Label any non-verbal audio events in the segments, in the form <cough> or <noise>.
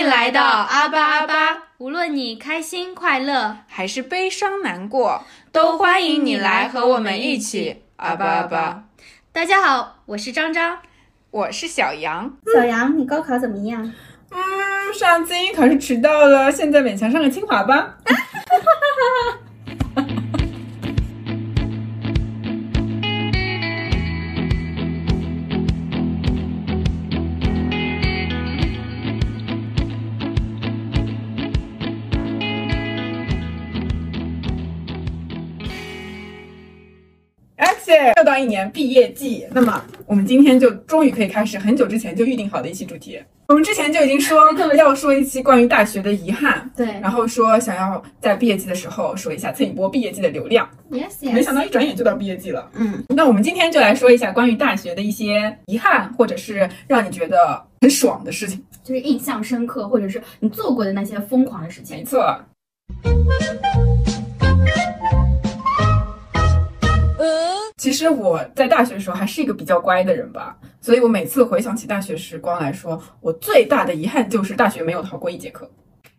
迎来到阿巴阿巴，无论你开心快乐，还是悲伤难过，都欢迎你来和我们一起阿巴阿巴。大家好，我是张张，我是小杨。小杨，你高考怎么样？嗯，上次英语考试迟到了，现在勉强上个清华吧。<laughs> 又到一年毕业季，那么我们今天就终于可以开始很久之前就预定好的一期主题。我们之前就已经说 <laughs> 要说一期关于大学的遗憾，对，然后说想要在毕业季的时候说一下蹭一波毕业季的流量。Yes，没想到一转眼就到毕业季了。嗯，那我们今天就来说一下关于大学的一些遗憾，或者是让你觉得很爽的事情，就是印象深刻，或者是你做过的那些疯狂的事情。没错。其实我在大学的时候还是一个比较乖的人吧，所以我每次回想起大学时光来说，我最大的遗憾就是大学没有逃过一节课。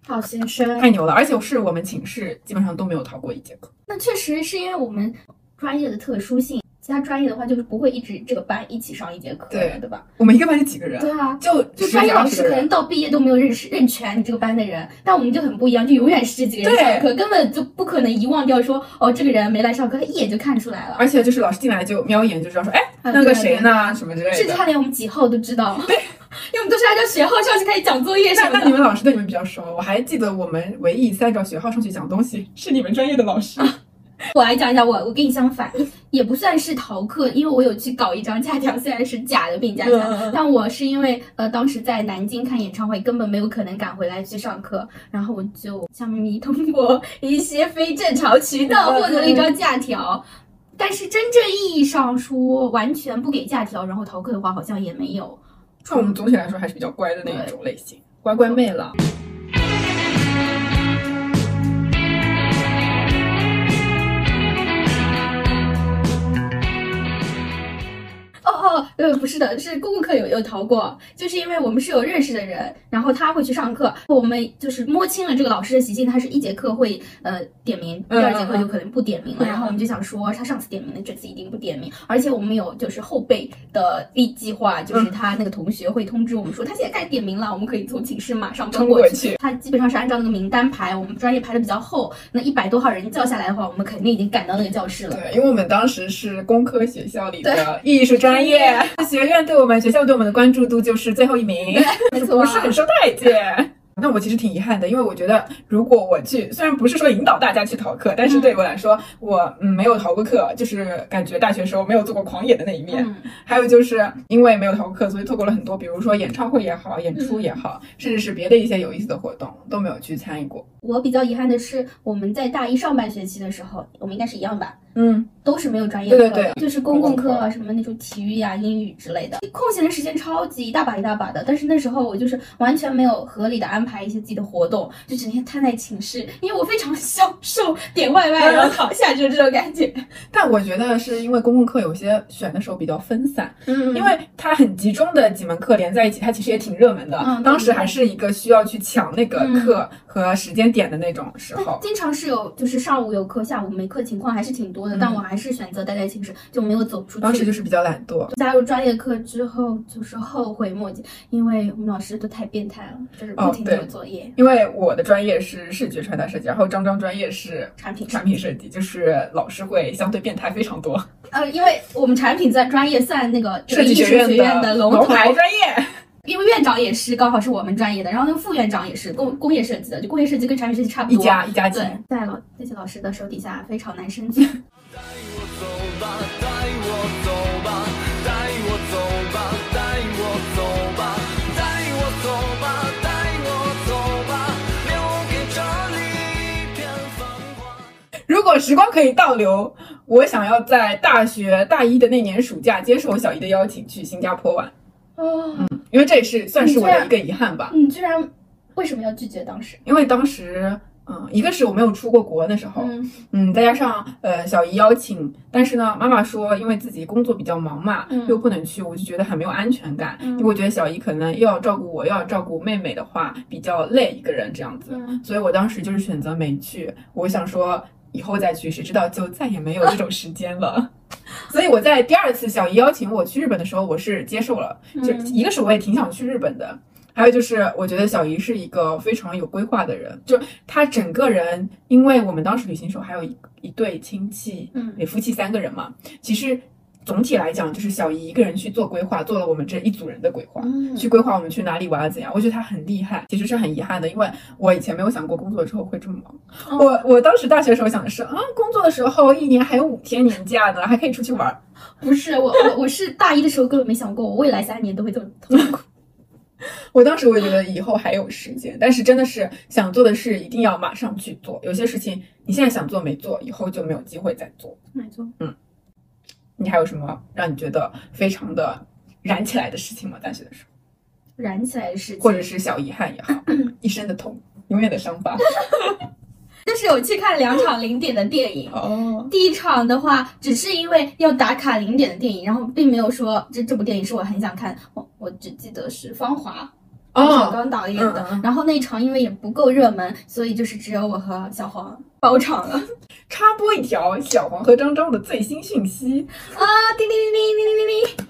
好先生，太牛了！而且是我们寝室基本上都没有逃过一节课。那确实是因为我们专业的特殊性。其他专业的话，就是不会一直这个班一起上一节课，对对吧？我们一个班就几个人，对啊，就就专业老师可能到毕业都没有认识认全你这个班的人，但我们就很不一样，就永远是这几个人上课，根本就不可能遗忘掉说哦，这个人没来上课，他一眼就看出来了。而且就是老师进来就瞄一眼就知道说，哎，那个谁呢？什么之类的，甚至他连我们几号都知道，<laughs> 对，因为我们都是按照学号上去开始讲作业什么的。那你们老师对你们比较熟，我还记得我们唯一按照学号上去讲东西是你们专业的老师。<laughs> 我来讲一下，我我跟你相反，也不算是逃课，因为我有去搞一张假条，虽然是假的病假条，但我是因为呃当时在南京看演唱会，根本没有可能赶回来去上课，然后我就向咪咪通过一些非正常渠道获得了一张假条，但是真正意义上说完全不给假条，然后逃课的话好像也没有。那我们总体来说还是比较乖的那一种类型，乖乖妹了。哦，呃，不是的，是公共课有有逃过，就是因为我们是有认识的人，然后他会去上课，我们就是摸清了这个老师的习性，他是一节课会呃点名，第二节课就可能不点名了，然后我们就想说他上次点名的，这次一定不点名，而且我们有就是后备的计计划，就是他那个同学会通知我们说他现在该点名了，我们可以从寝室马上冲过去。他基本上是按照那个名单排，我们专业排的比较后，那一百多号人叫下来的话，我们肯定已经赶到那个教室了。对，因为我们当时是工科学校里的艺术专业。<laughs> 学院对我们学校对我们的关注度就是最后一名，<laughs> 没错不是很受待见。<laughs> 那我其实挺遗憾的，因为我觉得如果我去，虽然不是说引导大家去逃课，但是对我来说，我嗯没有逃过课，就是感觉大学时候没有做过狂野的那一面。还有就是因为没有逃过课，所以错过了很多，比如说演唱会也好，演出也好，甚至是别的一些有意思的活动都没有去参与过。我比较遗憾的是，我们在大一上半学期的时候，我们应该是一样吧。嗯，都是没有专业课，对对对，就是公共课啊，什么那种体育呀、英语之类的，空闲的时间超级一大把一大把的。但是那时候我就是完全没有合理的安排一些自己的活动，就整天瘫在寝室，因为我非常享受点外卖 <laughs> 然后躺下就是这种感觉。但我觉得是因为公共课有些选的时候比较分散，嗯，因为它很集中的几门课连在一起，它其实也挺热门的。嗯，当时还是一个需要去抢那个课和时间点的那种时候，经常是有就是上午有课，下午没课情况还是挺多的，但我还是。选择待在寝室就没有走出去。当时就是比较懒惰。加入专业课之后就是后悔莫及，因为我们老师都太变态了，就是不停的有作业。因为我的专业是视觉传达设计，然后张张专业是产品产品设计，就是老师会相对变态非常多。呃，因为我们产品在专业算那个 <laughs> 设计学院的龙头专业。因为院长也是刚好是我们专业的，然后那个副院长也是工工业设计的，就工业设计跟产品设计差不多。一家一家对，在老那些老师的手底下非常难生存。如果时光可以倒流，我想要在大学大一的那年暑假接受小姨的邀请去新加坡玩。哦，嗯，因为这也是算是我的一个遗憾吧。你居然为什么要拒绝？当时因为当时嗯，一个是我没有出过国的时候，嗯嗯，再加上呃小姨邀请，但是呢，妈妈说因为自己工作比较忙嘛，嗯又不能去，我就觉得很没有安全感，嗯因为我觉得小姨可能又要照顾我，又要照顾妹妹的话，比较累一个人这样子，嗯所以我当时就是选择没去。我想说以后再去，谁知道就再也没有这种时间了。<laughs> 所以我在第二次小姨邀请我去日本的时候，我是接受了。就嗯一个是我也挺想去日本的，还有就是我觉得小姨是一个非常有规划的人，就她整个人，因为我们当时旅行时候还有一一对亲戚，嗯也夫妻三个人嘛，其实总体来讲就是小姨一个人去做规划，做了我们这一组人的规划。嗯去规划我们去哪里玩啊怎样？我觉得她很厉害，其实是很遗憾的，因为我以前没有想过工作之后会这么忙。哦我我当时大学的时候想的是啊，工作的时候一年还有五天年假呢，还可以出去玩。不是我我我是大一的时候根本没想过我未来三年都会这么痛苦。我当时我也觉得以后还有时间，但是真的是想做的事一定要马上去做。有些事情你现在想做没做，以后就没有机会再做。没错，嗯你还有什么让你觉得非常的燃起来的事情吗？大学的时候，燃起来的事情，或者是小遗憾也好，<laughs> 一身的痛，永远的伤疤。<laughs> 就是有去看两场零点的电影。哦，第一场的话，只是因为要打卡零点的电影，然后并没有说这这部电影是我很想看，我我只记得是《芳华》，冯小哦，刚导演的。然后那场因为也不够热门，所以就是只有我和小黄包场了。<laughs> 插播一条小黄和张张的最新讯息，啊，叮叮叮叮叮叮叮！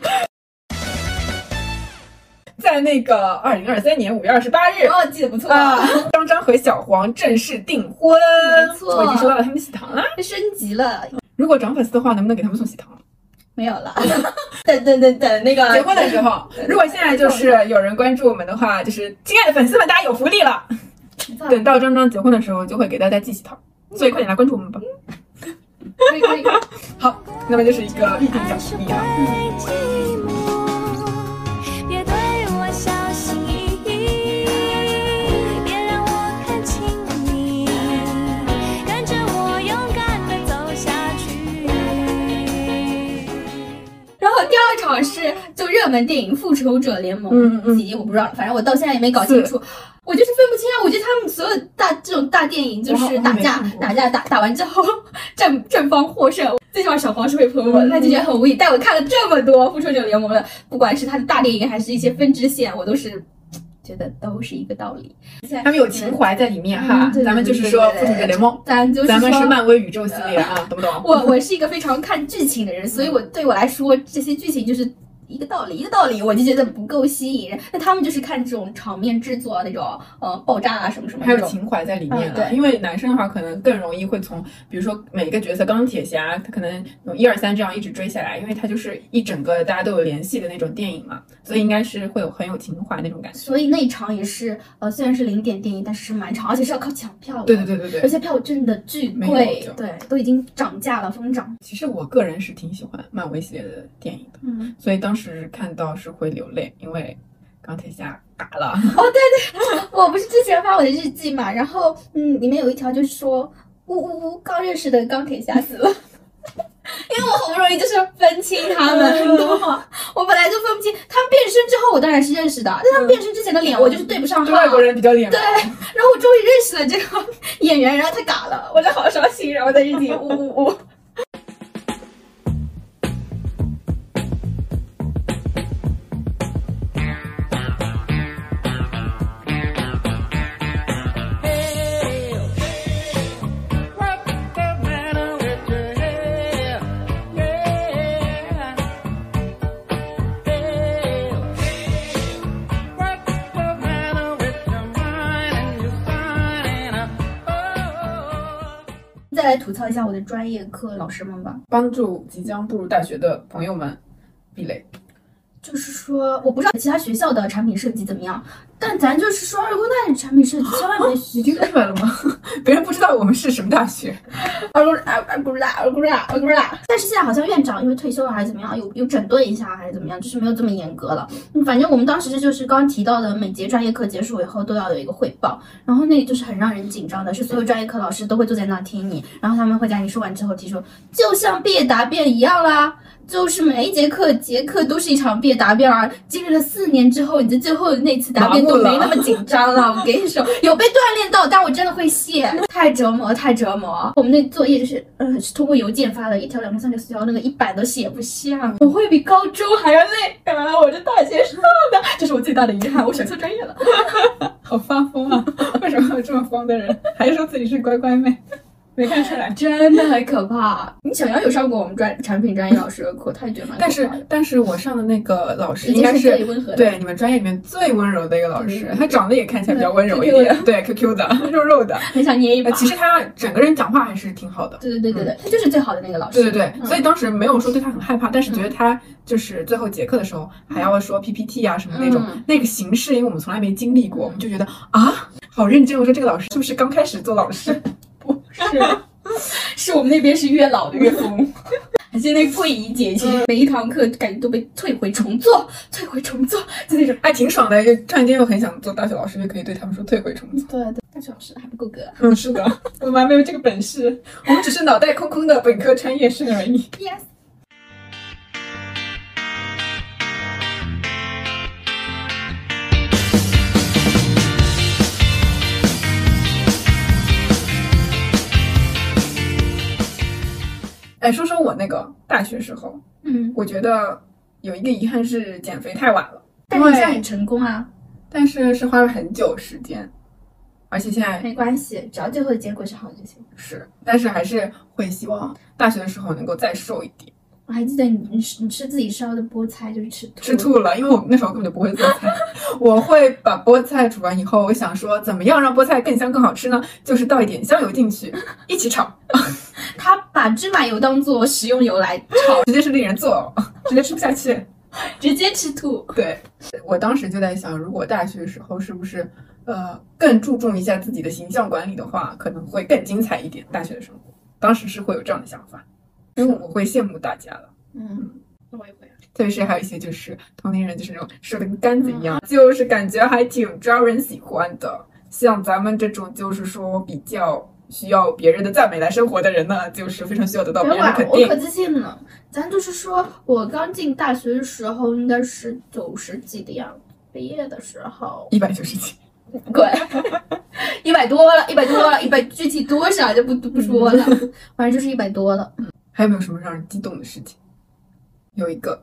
在那个二零二三年五月二十八日。哦，记得不错啊，张张和小黄正式订婚，没错我已经收到了他们喜糖了。升级了，如果涨粉丝的话，能不能给他们送喜糖？没有了。等等等等，那个结婚的时候，如果现在就是有人关注我们的话，就是亲爱的粉丝们，大家有福利了。<laughs> 等到张张结婚的时候，就会给大家寄喜糖，所以快点来关注我们吧。可以可以，<laughs> 好，那么就是一个预定奖福利啊。寂就热门电影《复仇者联盟几集我不知道，反正我到现在也没搞清楚。我就是分不清啊！我觉得他们所有大这种大电影就是打架打架打打完之后 <laughs> 正正方获胜，最起码小黄是会喷我的，他就觉得很无语。但我看了这么多《复仇者联盟》的，不管是他的大电影还是一些分支线，我都是觉得都是一个道理。他们有情怀在里面哈咱们就是说复仇者联盟，咱就是咱们是说漫威宇宙系列啊，<laughs> 懂不懂？我我是一个非常看剧情的人，所以我对我来说这些剧情就是一个道理一个道理，我就觉得不够吸引人。那他们就是看这种场面制作那种呃爆炸啊什么什么还。有情怀在里面对因为男生的话，可能更容易会从，比如说每一个角色，钢铁侠，他可能从一二三这样一直追下来，因为他就是一整个大家都有联系的那种电影嘛，所以应该是会有很有情怀那种感觉。所以那一场也是呃，虽然是零点电影，但是是满场，而且是要靠抢票的。对对对对对而。且票真的巨贵对，都已经涨价了，疯涨。其实我个人是挺喜欢漫威系列的电影的，嗯，所以当时看到是会流泪，因为钢铁侠嘎了。哦，对对我不是之前发我的日记嘛，然后嗯，里面有一条就是说，呜呜呜，刚认识的钢铁侠死了。<laughs> 因为我好不容易就是分清他们，你懂吗？我本来就分不清，他们变身之后我当然是认识的，但他们变身之前的脸我就是对不上外国人比较脸对，然后我终于认识了这个 <laughs> 演员，然后他嘎了，我就好伤心，然后在日记里呜呜呜。来吐槽一下我的专业课老师们吧，帮助即将步入大学的朋友们避雷。就是说，我不知道其他学校的产品设计怎么样，但咱就是说二工大的产品设计千万别学你听出来了吗？<laughs> 别人不知道我们是什么大学。<laughs> 二工二二工大二工大二工大。但是现在好像院长因为退休了还是怎么样，有有整顿一下还是怎么样，就是没有这么严格了。嗯反正我们当时就是刚刚提到的，每节专业课结束以后都要有一个汇报，然后那个就是很让人紧张的，是所有专业课老师都会坐在那听你，然后他们会在你说完之后提出，就像毕业答辩一样啦。就是每一节课节课都是一场毕业答辩啊！经历了四年之后，你的最后那次答辩都没那。么紧张了。我跟你说，有被锻炼到，但我真的会谢，<laughs> 太折磨，太折磨。我们那作业就是，呃，是通过邮件发的，一条、两条、三条、四条，那个一版都写不下，我会比高中还要累。啊，我这大学上的，这是我最大的遗憾，我选错专业了。<laughs> 好发疯啊！<laughs> 为什么有这么疯的人？还说自己是乖乖妹，没看出来。<laughs> 真的很可怕。你小杨有上过我们专产品专业老师的课，他也觉得蛮可怕但是但是我上的那个老师应该是对你们专业里面最温柔的一个老师，他长得也看起来比较温柔一点，对 QQ 的 <laughs> 肉肉的。很想捏一把呃。其实他整个人讲话还是挺好的。对对对对对，他就是最好的那个老师。对对对，嗯所以当时没有说对他很害怕，但是觉得他就是最后结课的时候还要说 PPT 啊什么那种、嗯那个形式，因为我们从来没经历过，我们就觉得啊好认真。我说这个老师是不是刚开始做老师？是，是我们那边是越老的越疯。<laughs> 现在桂姨姐其实每一堂课感觉都被退回重做，退回重做，就那种。哎，挺爽的。突然间又很想做大学老师，就可以对他们说退回重做。对对，大学老师还不够格。嗯，是的，我们还没有这个本事，我们只是脑袋空空的本科专业生而已。Yes。哎，说说我那个大学时候，嗯，我觉得有一个遗憾是减肥太晚了，但是你现在很成功啊，但是是花了很久时间，而且现在没关系，只要最后的结果是好就行。是，但是还是会希望大学的时候能够再瘦一点。我还记得你你吃你吃自己烧的菠菜就是吃吐吃吐了，因为我那时候根本就不会做菜，我会把菠菜煮完以后，我想说怎么样让菠菜更香更好吃呢？就是倒一点香油进去，一起炒，<laughs> 他把芝麻油当做食用油来炒，直接是令人作呕，直接吃不下去。<laughs> 直接吃吐。对我当时就在想，如果大学时候是不是呃更注重一下自己的形象管理的话，可能会更精彩一点大学的生活。当时是会有这样的想法，因为我会羡慕大家了。嗯，那我也会啊。特别是还有一些就是同龄人，就是那种瘦的跟杆子一样，就是感觉还挺招人喜欢的。像咱们这种就是说比较需要别人的赞美来生活的人呢，就是非常需要得到别人的肯定我可。自信了。咱就是说，我刚进大学的时候应该是九十几的样子，毕业的时候一百九十几，滚，一百多了，一百多了，一百具体多少就不不说了，反正就是一百多了。还有没有什么让人激动的事情？有一个，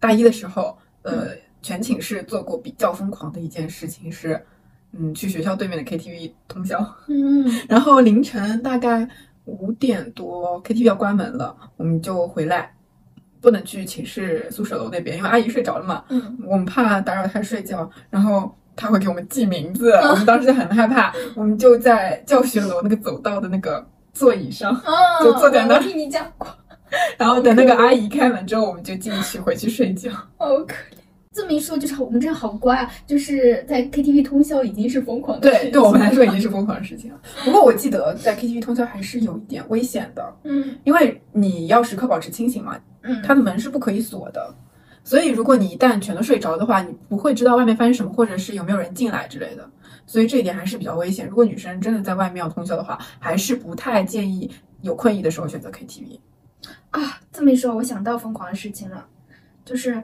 大一的时候，呃，全寝室做过比较疯狂的一件事情是，嗯，去学校对面的 KTV 通宵。嗯，<laughs> 然后凌晨大概五点多，KTV 要关门了，我们就回来，不能去寝室宿舍楼那边，因为阿姨睡着了嘛，嗯，我们怕打扰她睡觉，然后她会给我们记名字，<laughs> 我们当时就很害怕，我们就在教学楼那个走道的那个座椅上，哦就坐在那我听你讲过，<laughs> 然后等那个阿姨开门之后，我们就进去回去睡觉。好可怜。这么一说，就是我们真的好乖啊！就是在 KTV 通宵已经是疯狂的事对，情对我们来说已经是疯狂的事情了。<laughs> 不过我记得在 KTV 通宵还是有一点危险的，嗯因为你要时刻保持清醒嘛，嗯，它的门是不可以锁的，所以如果你一旦全都睡着的话，你不会知道外面发生什么，或者是有没有人进来之类的。所以这一点还是比较危险。如果女生真的在外面要通宵的话，还是不太建议有困意的时候选择 KTV。啊，这么一说，我想到疯狂的事情了，就是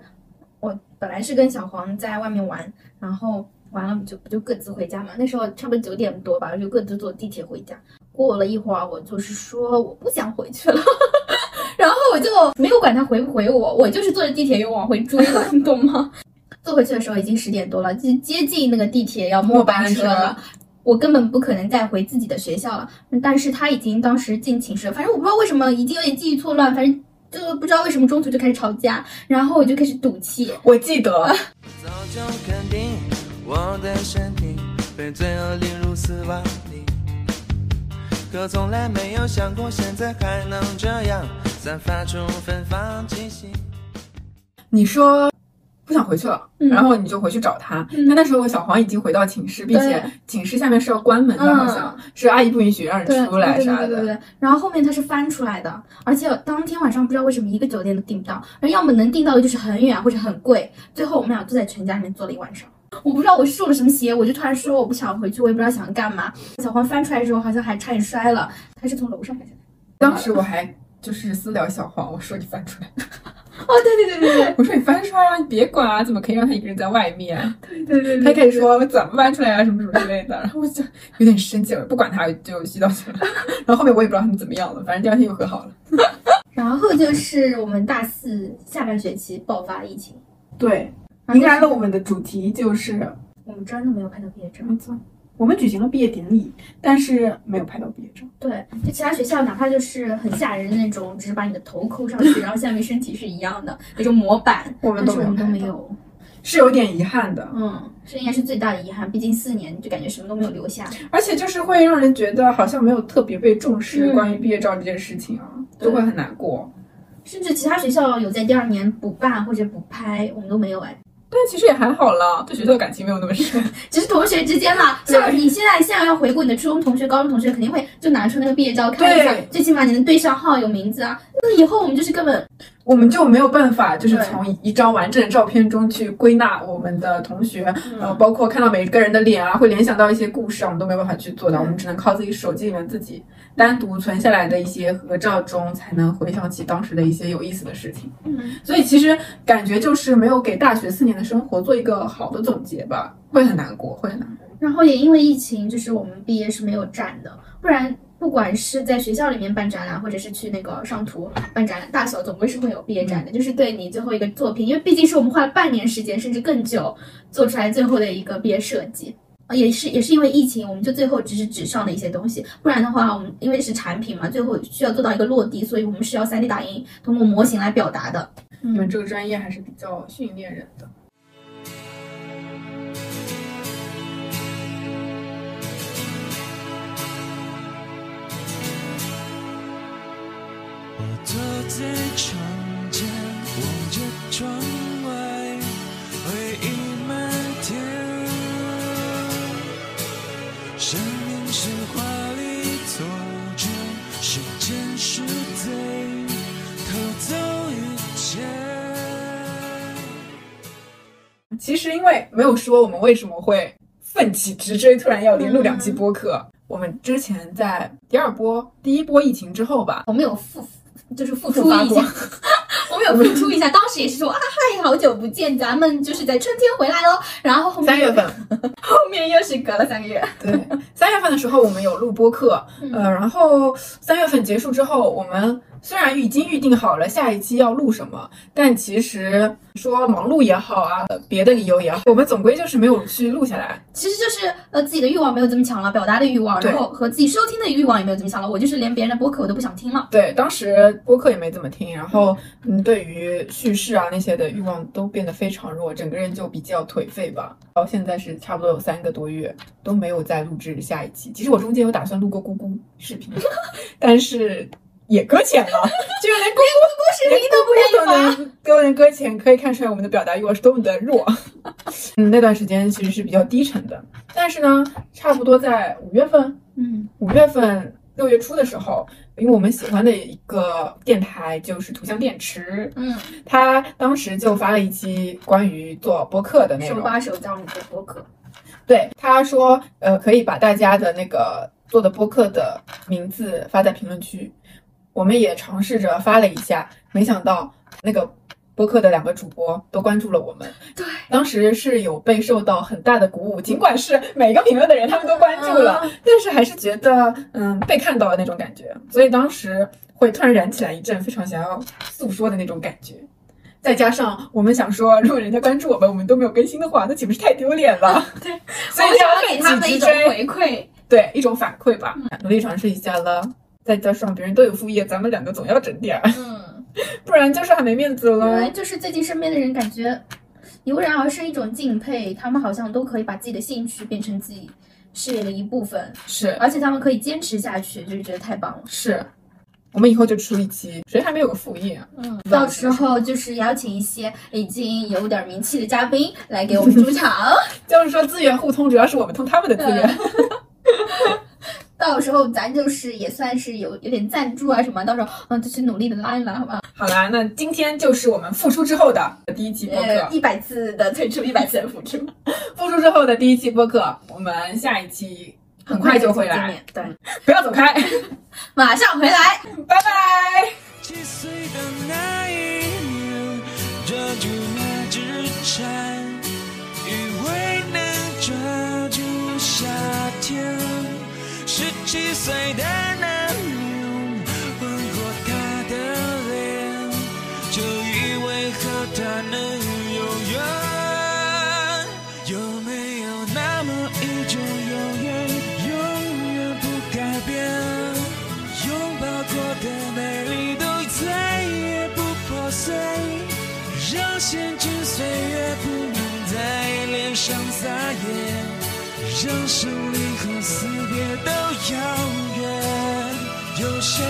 我本来是跟小黄在外面玩，然后完了就不就各自回家嘛。那时候差不多九点多吧，就各自坐地铁回家。过了一会儿，我就是说我不想回去了，<laughs> 然后我就没有管他回不回我，我就是坐着地铁又往回追了，你懂吗？坐回去的时候已经十点多了，就接近那个地铁要末班车了。<laughs> 我根本不可能再回自己的学校了，但是他已经当时进寝室了，反正我不知道为什么，已经有点记忆错乱，反正就不知道为什么中途就开始吵架，然后我就开始赌气，我记得 <laughs> 早就肯定我的身体被罪恶淋入死亡里，可从来没有想过现在还能这样散发出芬芳气息。你说不想回去了，嗯然后你就回去找他。嗯但那时候小黄已经回到寝室，并且寝室下面是要关门的，嗯好像是阿姨不允许让对人出来啥的。对对对。然后后面他是翻出来的，而且当天晚上不知道为什么一个酒店都订不到，而要么能订到的就是很远或者很贵。最后我们俩就在全家里面坐了一晚上。我不知道我受了什么邪，我就突然说我不想回去，我也不知道想干嘛。小黄翻出来的时候好像还差点摔了，他是从楼上翻下来。当时我还就是私聊小黄，我说你翻出来，哦，对对对对对我说你翻出来啊，你别管啊，怎么可以让他一个人在外面？对对对他开始说我怎么翻出来啊，什么什么之类的，然后我就有点生气了，不管他就洗澡去了。<laughs> 然后后面我也不知道他们怎么样了，反正第二天又和好了。然后就是我们大四下半学期爆发疫情，对，迎来了我们的主题就是，我们真的没有拍到毕业照。没错，我们举行了毕业典礼，但是没有拍到毕业照。对，就其他学校哪怕就是很吓人的那种，只是把你的头扣上去，然后下面身体是一样的那种模板，<laughs> 我们都我们都没有。是有点遗憾的，嗯，这应该是最大的遗憾，毕竟四年就感觉什么都没有留下。而且就是会让人觉得好像没有特别被重视嗯关于毕业照这件事情啊，对就会很难过。甚至其他学校有在第二年补办或者补拍，我们都没有哎。但其实也还好啦，对学校的感情没有那么深。<laughs> 只是同学之间嘛，像你现在现在要回顾你的初中同学、高中同学，肯定会就拿出那个毕业照看一下，最起码你能对上号、有名字啊。那以后我们就是根本我们就没有办法，就是从一张完整的照片中去归纳我们的同学，嗯。呃，包括看到每个人的脸啊，会联想到一些故事啊，我们都没有办法去做到，我们只能靠自己手机里面自己单独存下来的一些合照中，才能回想起当时的一些有意思的事情。嗯，所以其实感觉就是没有给大学四年的生活做一个好的总结吧，会很难过，会很难过。然后也因为疫情，就是我们毕业是没有展的，不然不管是在学校里面办展览，或者是去那个上图办展览，大小总归是会有毕业展的，就是对你最后一个作品，因为毕竟是我们花了半年时间甚至更久做出来最后的一个毕业设计。呃也是也是因为疫情，我们就最后只是纸上的一些东西，不然的话，我们因为是产品嘛，最后需要做到一个落地，所以我们是要 3D 打印，通过模型来表达的。你们这个专业还是比较训练人的。我坐在窗前，望着窗外，回忆漫天。生命是华丽错觉，时间是贼，偷走一切。其实因为没有说我们为什么会奋起直追，突然要连录两期播客。我们之前在第二波、第一波疫情之后吧，我们有付，就是付复出一下，<laughs> 我们有付出一下。当时也是说啊，嗨，好久不见，咱们就是在春天回来喽。然后后面三月份，<laughs> 后面又是隔了三个月。对，三月份的时候我们有录播课，呃，然后三月份结束之后，我们虽然已经预定好了下一期要录什么，但其实说忙碌也好啊，呃别的理由也好，我们总归就是没有去录下来。其实就是呃自己的欲望没有这么强了，表达的欲望，然后和自己收听的欲望也没有这么强了。我就是连别人的播客我都不想听了。对，当时播客也没怎么听，然后嗯，对于叙事啊那些的欲望都变得非常弱，整个人就比较颓废吧。到现在是差不多有三个多月都没有再录制下一期。其实我中间有打算录过咕咕视频，但是也搁浅了，<laughs> 就连咕咕视频都不愿意都发。能都能搁浅，可以看出来我们的表达欲望是多么的弱。<laughs> 嗯，那段时间其实是比较低沉的，但是呢，差不多在五月份，嗯五月份六月初的时候，因为我们喜欢的一个电台就是图像电池，嗯，他当时就发了一期关于做播客的内容。手把手教你做播客。对，他说，呃，可以把大家的那个做的播客的名字发在评论区。我们也尝试着发了一下，没想到那个播客的两个主播都关注了我们。对，当时是有被受到很大的鼓舞，尽管是每个评论的人他们都关注了，嗯但是还是觉得嗯被看到了那种感觉，所以当时会突然燃起来一阵非常想要诉说的那种感觉。再加上我们想说，如果人家关注我们，我们都没有更新的话，那岂不是太丢脸了？<laughs> 对，所以要给他们一种回馈。对一种反馈吧，努力尝试一下了。再加上别人都有副业，咱们两个总要整点儿，嗯，<laughs> 不然就是很没面子原来了。就是最近身边的人感觉油然而生一种敬佩，他们好像都可以把自己的兴趣变成自己事业的一部分，是而且他们可以坚持下去，就是觉得太棒了。是，我们以后就出一期，谁还没有个副业啊？嗯，到时候就是邀请一些已经有点名气的嘉宾来给我们主场，<laughs> 就是说资源互通，主要是我们通他们的资源。到时候咱就是也算是有有点赞助啊什么，到时候嗯就去努力的拉一拉，好吧？好啦，那今天就是我们复出之后的第一期播客。呃，一百次的退出，一百次的复出，<laughs> 复出之后的第一期播客，我们下一期很快就会来，见面，对，不要走开，<laughs> 马上回来。拜拜。七岁的那一年，抓住那只蝉，以为能抓住夏天。十七岁的男人吻过她的脸，就以为和她能永远。有没有那么一种永远，永远不改变？拥抱过的美丽都再也不破碎，让陷进岁月不能在脸上撒野，让生命死别都遥远。有谁